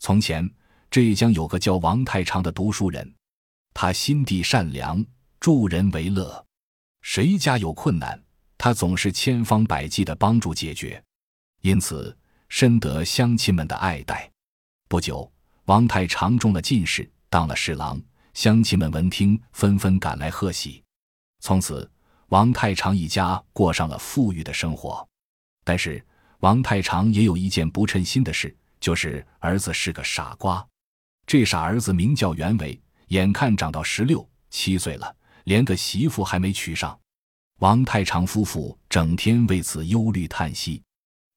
从前浙江有个叫王太常的读书人，他心地善良，助人为乐，谁家有困难，他总是千方百计的帮助解决，因此深得乡亲们的爱戴。不久，王太常中了进士，当了侍郎，乡亲们闻听，纷纷赶来贺喜。从此，王太常一家过上了富裕的生活。但是，王太常也有一件不称心的事，就是儿子是个傻瓜。这傻儿子名叫袁伟，眼看长到十六七岁了，连个媳妇还没娶上。王太常夫妇整天为此忧虑叹息。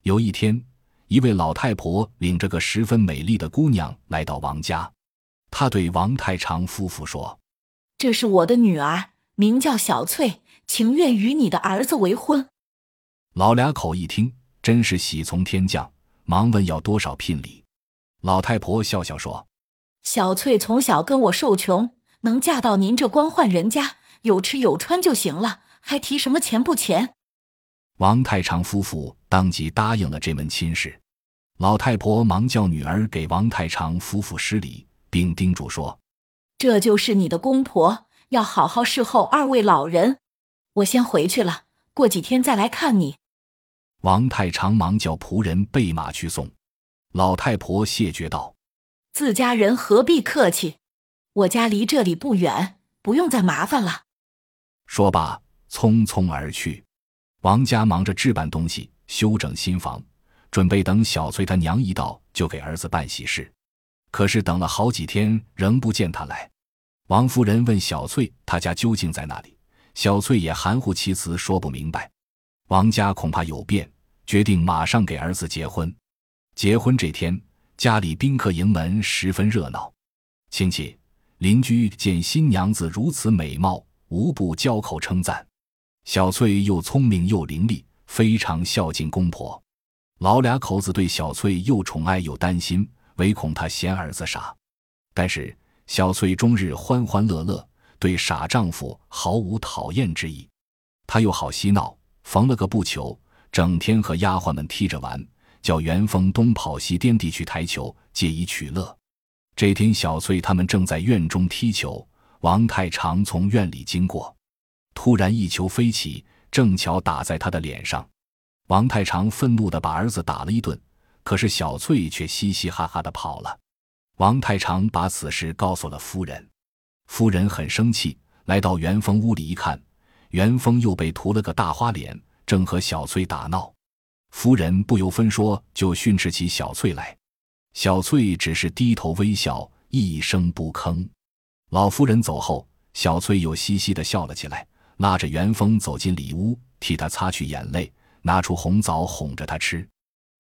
有一天，一位老太婆领着个十分美丽的姑娘来到王家，她对王太常夫妇说：“这是我的女儿。”名叫小翠，情愿与你的儿子为婚。老俩口一听，真是喜从天降，忙问要多少聘礼。老太婆笑笑说：“小翠从小跟我受穷，能嫁到您这官宦人家，有吃有穿就行了，还提什么钱不钱？”王太常夫妇当即答应了这门亲事。老太婆忙叫女儿给王太常夫妇施礼，并叮嘱说：“这就是你的公婆。”要好好侍候二位老人，我先回去了，过几天再来看你。王太常忙叫仆人备马去送。老太婆谢绝道：“自家人何必客气？我家离这里不远，不用再麻烦了。”说罢，匆匆而去。王家忙着置办东西，修整新房，准备等小翠她娘一到，就给儿子办喜事。可是等了好几天，仍不见他来。王夫人问小翠：“他家究竟在哪里？”小翠也含糊其辞，说不明白。王家恐怕有变，决定马上给儿子结婚。结婚这天，家里宾客迎门，十分热闹。亲戚邻居见新娘子如此美貌，无不交口称赞。小翠又聪明又伶俐，非常孝敬公婆。老俩口子对小翠又宠爱又担心，唯恐她嫌儿子傻。但是。小翠终日欢欢乐乐，对傻丈夫毫无讨厌之意。她又好嬉闹，缝了个布球，整天和丫鬟们踢着玩，叫元丰东跑西颠地去抬球，借以取乐。这天，小翠他们正在院中踢球，王太常从院里经过，突然一球飞起，正巧打在他的脸上。王太常愤怒地把儿子打了一顿，可是小翠却嘻嘻哈哈地跑了。王太常把此事告诉了夫人，夫人很生气，来到元丰屋里一看，元丰又被涂了个大花脸，正和小翠打闹。夫人不由分说就训斥起小翠来，小翠只是低头微笑，一声不吭。老夫人走后，小翠又嘻嘻的笑了起来，拉着元丰走进里屋，替他擦去眼泪，拿出红枣哄着他吃。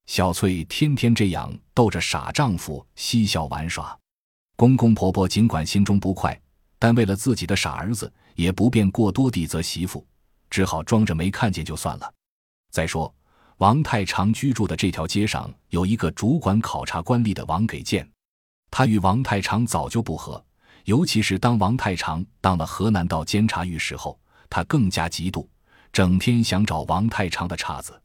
小翠天天这样逗着傻丈夫嬉笑玩耍，公公婆婆尽管心中不快，但为了自己的傻儿子，也不便过多地责媳妇，只好装着没看见就算了。再说，王太常居住的这条街上有一个主管考察官吏的王给建，他与王太常早就不和，尤其是当王太常当了河南道监察御史后，他更加嫉妒，整天想找王太常的岔子。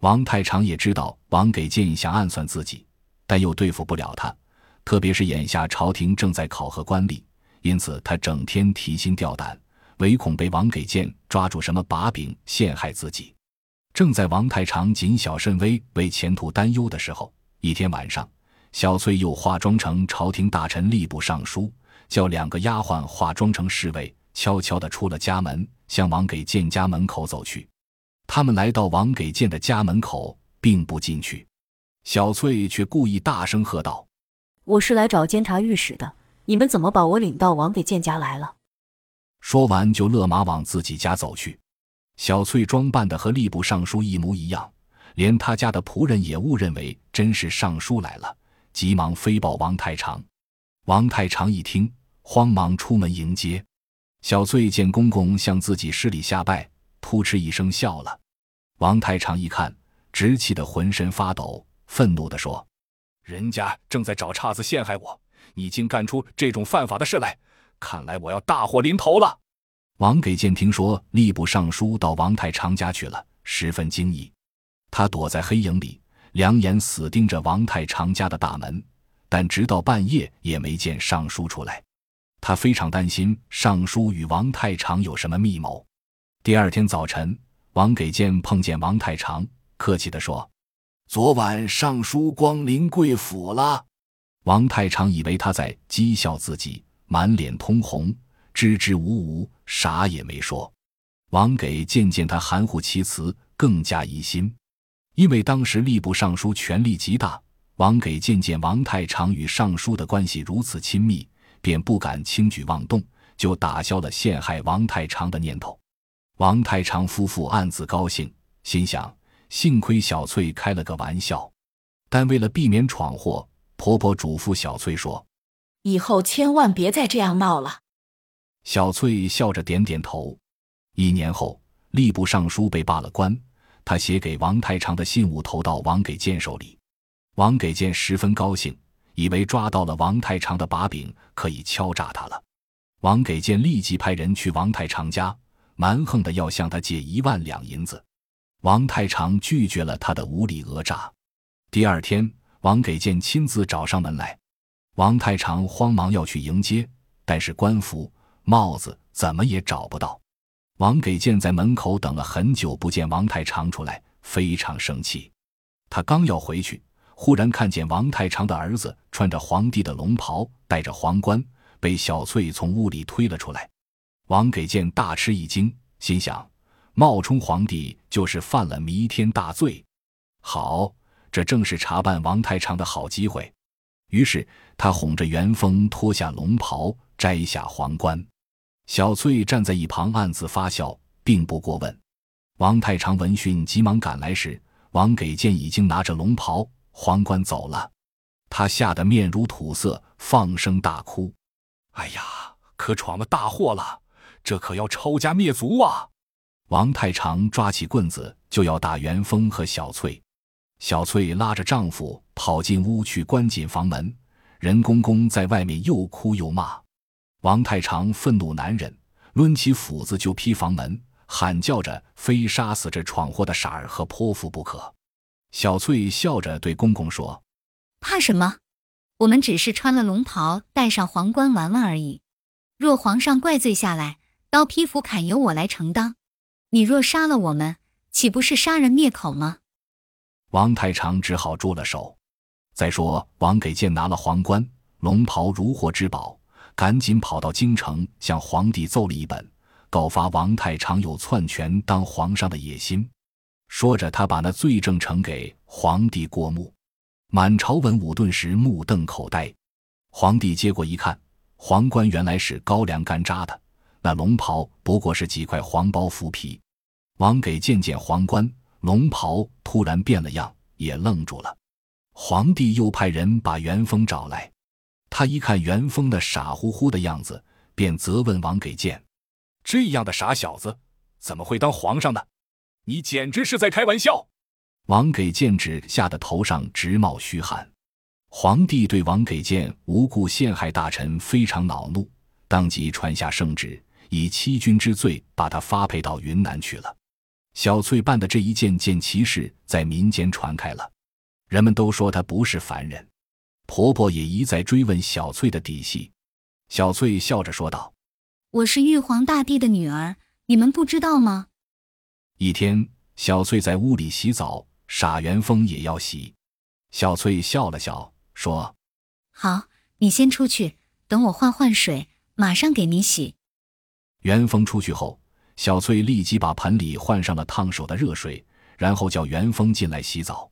王太常也知道王给建想暗算自己，但又对付不了他，特别是眼下朝廷正在考核官吏，因此他整天提心吊胆，唯恐被王给谏抓住什么把柄陷害自己。正在王太常谨小慎微、为前途担忧的时候，一天晚上，小翠又化妆成朝廷大臣吏部尚书，叫两个丫鬟化妆成侍卫，悄悄地出了家门，向王给谏家门口走去。他们来到王给谏的家门口，并不进去。小翠却故意大声喝道：“我是来找监察御史的，你们怎么把我领到王给谏家来了？”说完，就勒马往自己家走去。小翠装扮的和吏部尚书一模一样，连他家的仆人也误认为真是尚书来了，急忙飞报王太常。王太常一听，慌忙出门迎接。小翠见公公向自己施礼下拜，扑哧一声笑了。王太常一看，直气得浑身发抖，愤怒地说：“人家正在找岔子陷害我，你竟干出这种犯法的事来！看来我要大祸临头了。”王给建听说吏部尚书到王太常家去了，十分惊异。他躲在黑影里，两眼死盯着王太常家的大门，但直到半夜也没见尚书出来。他非常担心尚书与王太常有什么密谋。第二天早晨，王给谏碰见王太常，客气地说：“昨晚尚书光临贵府了。”王太常以为他在讥笑自己，满脸通红，支支吾吾，啥也没说。王给渐见他含糊其辞，更加疑心，因为当时吏部尚书权力极大。王给渐见王太常与尚书的关系如此亲密，便不敢轻举妄动，就打消了陷害王太常的念头。王太常夫妇暗自高兴，心想：幸亏小翠开了个玩笑。但为了避免闯祸，婆婆嘱咐小翠说：“以后千万别再这样闹了。”小翠笑着点点头。一年后，吏部尚书被罢了官，他写给王太常的信物投到王给谏手里。王给谏十分高兴，以为抓到了王太常的把柄，可以敲诈他了。王给谏立即派人去王太常家，蛮横的要向他借一万两银子。王太常拒绝了他的无理讹诈。第二天，王给谏亲自找上门来，王太常慌忙要去迎接，但是官服、帽子怎么也找不到。王给谏在门口等了很久，不见王太常出来，非常生气。他刚要回去。忽然看见王太常的儿子穿着皇帝的龙袍，戴着皇冠，被小翠从屋里推了出来。王给谏大吃一惊，心想：冒充皇帝就是犯了弥天大罪。好，这正是查办王太常的好机会。于是他哄着元丰脱下龙袍，摘下皇冠。小翠站在一旁暗自发笑，并不过问。王太常闻讯急忙赶来时，王给谏已经拿着龙袍。皇冠走了，他吓得面如土色，放声大哭：“哎呀，可闯了大祸了！这可要抄家灭族啊！”王太常抓起棍子就要打元丰和小翠，小翠拉着丈夫跑进屋去，关紧房门。任公公在外面又哭又骂，王太常愤怒难忍，抡起斧子就劈房门，喊叫着非杀死这闯祸的傻儿和泼妇不可。小翠笑着对公公说：“怕什么？我们只是穿了龙袍，戴上皇冠玩玩而已。若皇上怪罪下来，刀劈斧砍由我来承担。你若杀了我们，岂不是杀人灭口吗？”王太常只好住了手。再说，王给谏拿了皇冠、龙袍如获至宝，赶紧跑到京城，向皇帝奏了一本，告发王太常有篡权当皇上的野心。说着，他把那罪证呈给皇帝过目，满朝文武顿时目瞪口呆。皇帝接过一看，皇冠原来是高粱干扎的，那龙袍不过是几块黄包麸皮。王给见见皇冠、龙袍，突然变了样，也愣住了。皇帝又派人把元丰找来，他一看元丰那傻乎乎的样子，便责问王给谏：“这样的傻小子，怎么会当皇上呢？”你简直是在开玩笑！王给谏只吓得头上直冒虚汗。皇帝对王给谏无故陷害大臣非常恼怒，当即传下圣旨，以欺君之罪把他发配到云南去了。小翠办的这一件件奇事在民间传开了，人们都说她不是凡人。婆婆也一再追问小翠的底细。小翠笑着说道：“我是玉皇大帝的女儿，你们不知道吗？”一天，小翠在屋里洗澡，傻元丰也要洗。小翠笑了笑，说：“好，你先出去，等我换换水，马上给你洗。”元丰出去后，小翠立即把盆里换上了烫手的热水，然后叫元丰进来洗澡。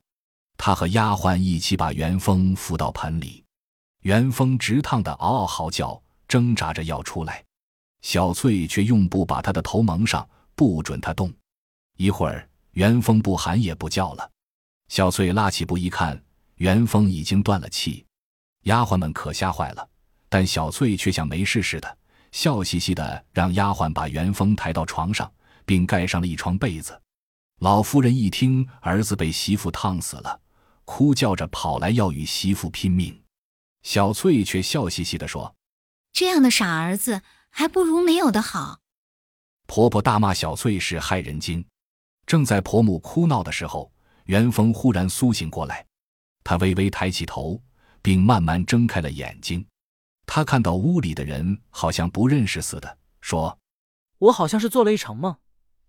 她和丫鬟一起把元丰扶到盆里，元丰直烫得嗷嗷嚎叫，挣扎着要出来，小翠却用布把他的头蒙上，不准他动。一会儿，元丰不喊也不叫了。小翠拉起布一看，元丰已经断了气。丫鬟们可吓坏了，但小翠却像没事似的，笑嘻嘻的让丫鬟把元丰抬到床上，并盖上了一床被子。老夫人一听儿子被媳妇烫死了，哭叫着跑来要与媳妇拼命。小翠却笑嘻嘻地说：“这样的傻儿子，还不如没有的好。”婆婆大骂小翠是害人精。正在婆母哭闹的时候，元丰忽然苏醒过来，他微微抬起头，并慢慢睁开了眼睛。他看到屋里的人好像不认识似的，说：“我好像是做了一场梦，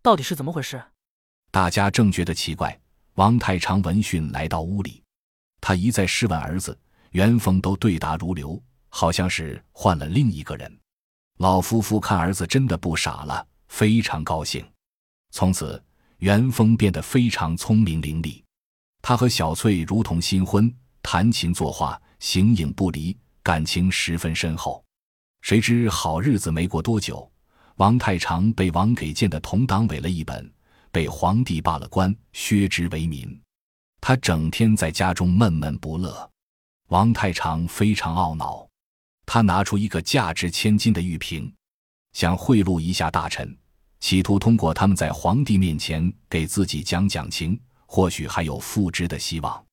到底是怎么回事？”大家正觉得奇怪，王太长闻讯来到屋里，他一再试问儿子，元丰都对答如流，好像是换了另一个人。老夫妇看儿子真的不傻了，非常高兴。从此，元丰变得非常聪明伶俐，他和小翠如同新婚，弹琴作画，形影不离。感情十分深厚，谁知好日子没过多久，王太常被王给建的同党委了一本，被皇帝罢了官，削职为民。他整天在家中闷闷不乐。王太常非常懊恼，他拿出一个价值千金的玉瓶，想贿赂一下大臣，企图通过他们在皇帝面前给自己讲讲情，或许还有复职的希望。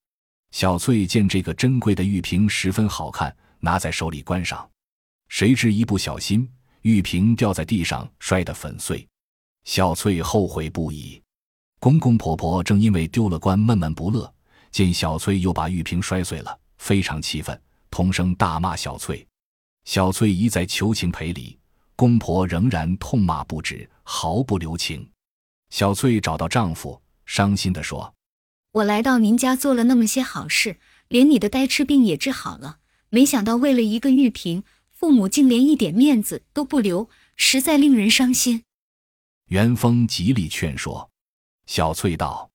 小翠见这个珍贵的玉瓶十分好看。拿在手里观赏，谁知一不小心，玉瓶掉在地上，摔得粉碎。小翠后悔不已。公公婆婆正因为丢了官闷闷不乐，见小翠又把玉瓶摔碎了，非常气愤，同声大骂小翠。小翠一再求情赔礼，公婆仍然痛骂不止，毫不留情。小翠找到丈夫，伤心地说：“我来到您家做了那么些好事，连你的呆痴病也治好了。”没想到为了一个玉瓶，父母竟连一点面子都不留，实在令人伤心。元丰极力劝说，小翠道：“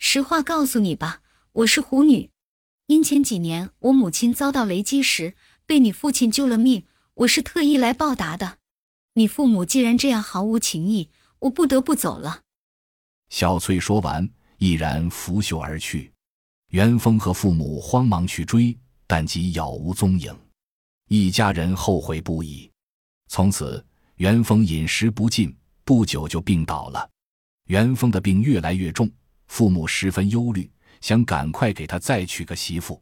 实话告诉你吧，我是狐女。因前几年我母亲遭到雷击时，被你父亲救了命，我是特意来报答的。你父母既然这样毫无情义，我不得不走了。”小翠说完，毅然拂袖而去。元丰和父母慌忙去追。但即杳无踪影，一家人后悔不已。从此，元丰饮食不进，不久就病倒了。元丰的病越来越重，父母十分忧虑，想赶快给他再娶个媳妇，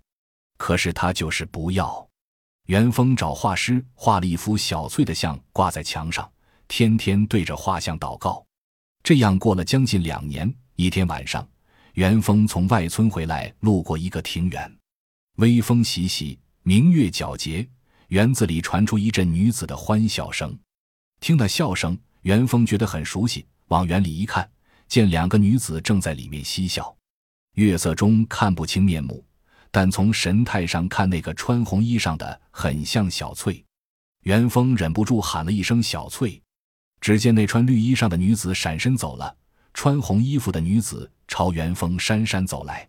可是他就是不要。元丰找画师画了一幅小翠的像，挂在墙上，天天对着画像祷告。这样过了将近两年，一天晚上，元丰从外村回来，路过一个庭园。微风习习，明月皎洁，园子里传出一阵女子的欢笑声。听那笑声，元丰觉得很熟悉，往园里一看，见两个女子正在里面嬉笑。月色中看不清面目，但从神态上看，那个穿红衣裳的很像小翠。元丰忍不住喊了一声“小翠”，只见那穿绿衣裳的女子闪身走了，穿红衣服的女子朝元丰姗姗走来。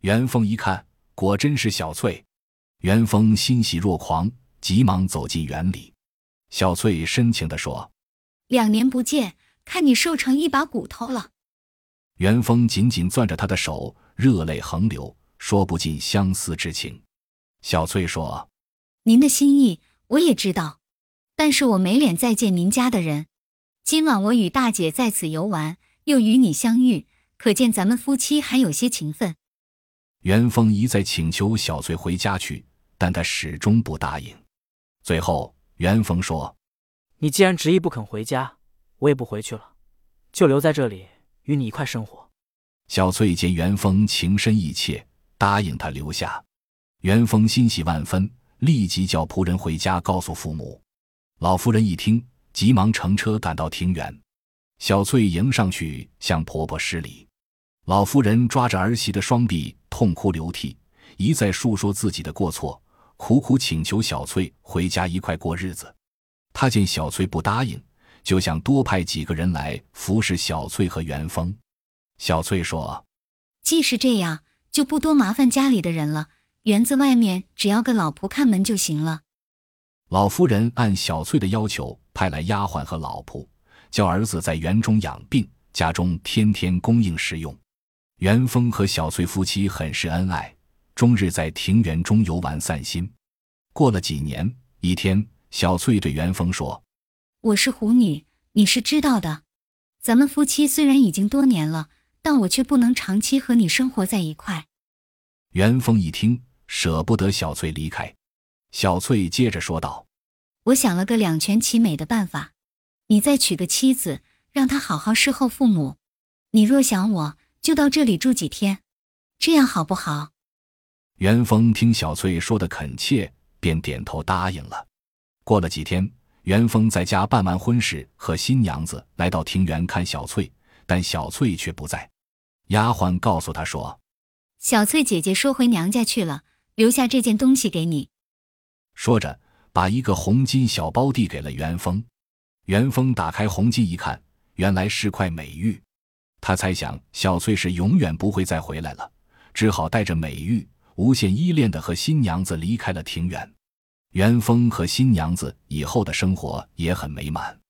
元丰一看。果真是小翠，元丰欣喜若狂，急忙走进园里。小翠深情地说：“两年不见，看你瘦成一把骨头了。”元丰紧紧攥着她的手，热泪横流，说不尽相思之情。小翠说：“您的心意我也知道，但是我没脸再见您家的人。今晚我与大姐在此游玩，又与你相遇，可见咱们夫妻还有些情分。”元丰一再请求小翠回家去，但她始终不答应。最后，元丰说：“你既然执意不肯回家，我也不回去了，就留在这里与你一块生活。”小翠见元丰情深意切，答应他留下。元丰欣喜万分，立即叫仆人回家告诉父母。老夫人一听，急忙乘车赶到庭园。小翠迎上去向婆婆施礼。老夫人抓着儿媳的双臂。痛哭流涕，一再述说自己的过错，苦苦请求小翠回家一块过日子。他见小翠不答应，就想多派几个人来服侍小翠和元丰。小翠说：“既是这样，就不多麻烦家里的人了。园子外面只要个老仆看门就行了。”老夫人按小翠的要求，派来丫鬟和老仆，叫儿子在园中养病，家中天天供应食用。元丰和小翠夫妻很是恩爱，终日在庭园中游玩散心。过了几年，一天，小翠对元丰说：“我是虎女，你是知道的。咱们夫妻虽然已经多年了，但我却不能长期和你生活在一块。”元丰一听，舍不得小翠离开。小翠接着说道：“我想了个两全其美的办法，你再娶个妻子，让她好好侍候父母。你若想我。”就到这里住几天，这样好不好？元丰听小翠说的恳切，便点头答应了。过了几天，元丰在家办完婚事，和新娘子来到庭园看小翠，但小翠却不在。丫鬟告诉他说：“小翠姐姐说回娘家去了，留下这件东西给你。”说着，把一个红金小包递给了元丰。元丰打开红金一看，原来是块美玉。他猜想小翠是永远不会再回来了，只好带着美玉，无限依恋的和新娘子离开了庭园。元丰和新娘子以后的生活也很美满。